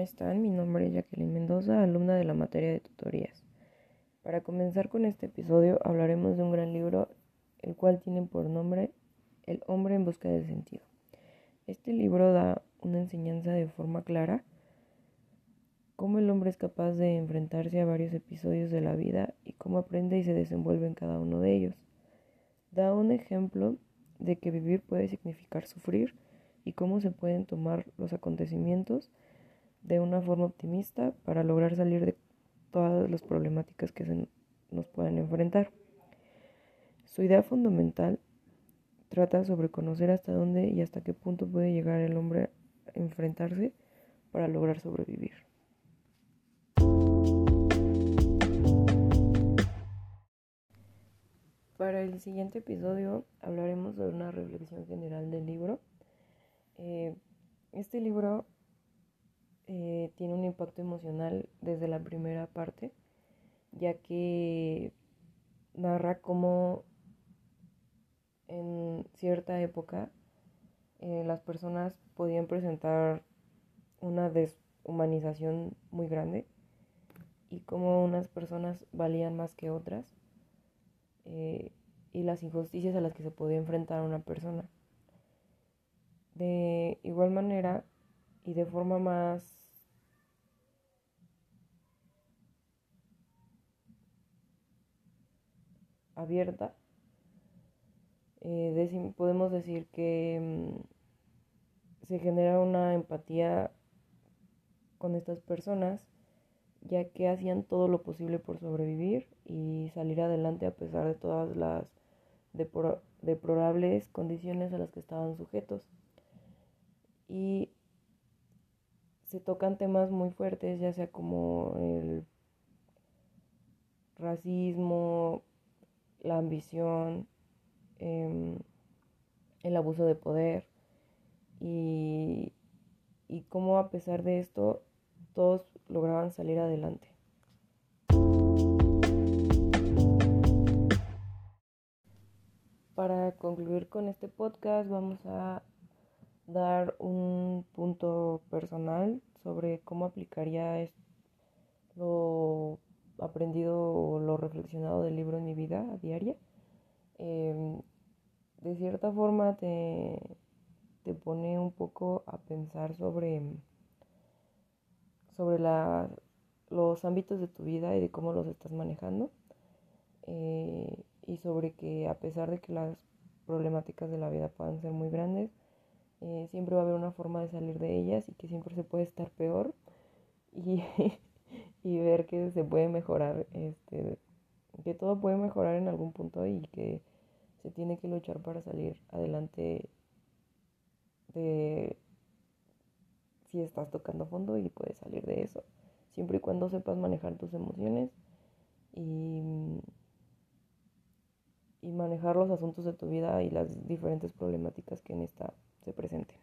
están? Mi nombre es Jacqueline Mendoza, alumna de la materia de tutorías. Para comenzar con este episodio hablaremos de un gran libro, el cual tiene por nombre El hombre en busca del sentido. Este libro da una enseñanza de forma clara cómo el hombre es capaz de enfrentarse a varios episodios de la vida y cómo aprende y se desenvuelve en cada uno de ellos. Da un ejemplo de que vivir puede significar sufrir y cómo se pueden tomar los acontecimientos de una forma optimista para lograr salir de todas las problemáticas que se nos puedan enfrentar. Su idea fundamental trata sobre conocer hasta dónde y hasta qué punto puede llegar el hombre a enfrentarse para lograr sobrevivir. Para el siguiente episodio hablaremos sobre una reflexión general del libro. Eh, este libro tiene un impacto emocional desde la primera parte, ya que narra cómo en cierta época eh, las personas podían presentar una deshumanización muy grande y cómo unas personas valían más que otras eh, y las injusticias a las que se podía enfrentar una persona. De igual manera y de forma más abierta, eh, podemos decir que mm, se genera una empatía con estas personas, ya que hacían todo lo posible por sobrevivir y salir adelante a pesar de todas las deplorables condiciones a las que estaban sujetos. Y se tocan temas muy fuertes, ya sea como el racismo, la ambición, em, el abuso de poder y, y cómo a pesar de esto todos lograban salir adelante. Para concluir con este podcast vamos a dar un punto personal sobre cómo aplicaría lo aprendido o lo reflexionado del libro en mi vida diaria. Em, de cierta forma te, te, pone un poco a pensar sobre, sobre los ámbitos de tu vida y de cómo los estás manejando. Eh, y sobre que a pesar de que las problemáticas de la vida puedan ser muy grandes, eh, siempre va a haber una forma de salir de ellas y que siempre se puede estar peor y, y ver que se puede mejorar, este, que todo puede mejorar en algún punto y que se tiene que luchar para salir adelante de si estás tocando fondo y puedes salir de eso, siempre y cuando sepas manejar tus emociones y y manejar los asuntos de tu vida y las diferentes problemáticas que en esta se presenten.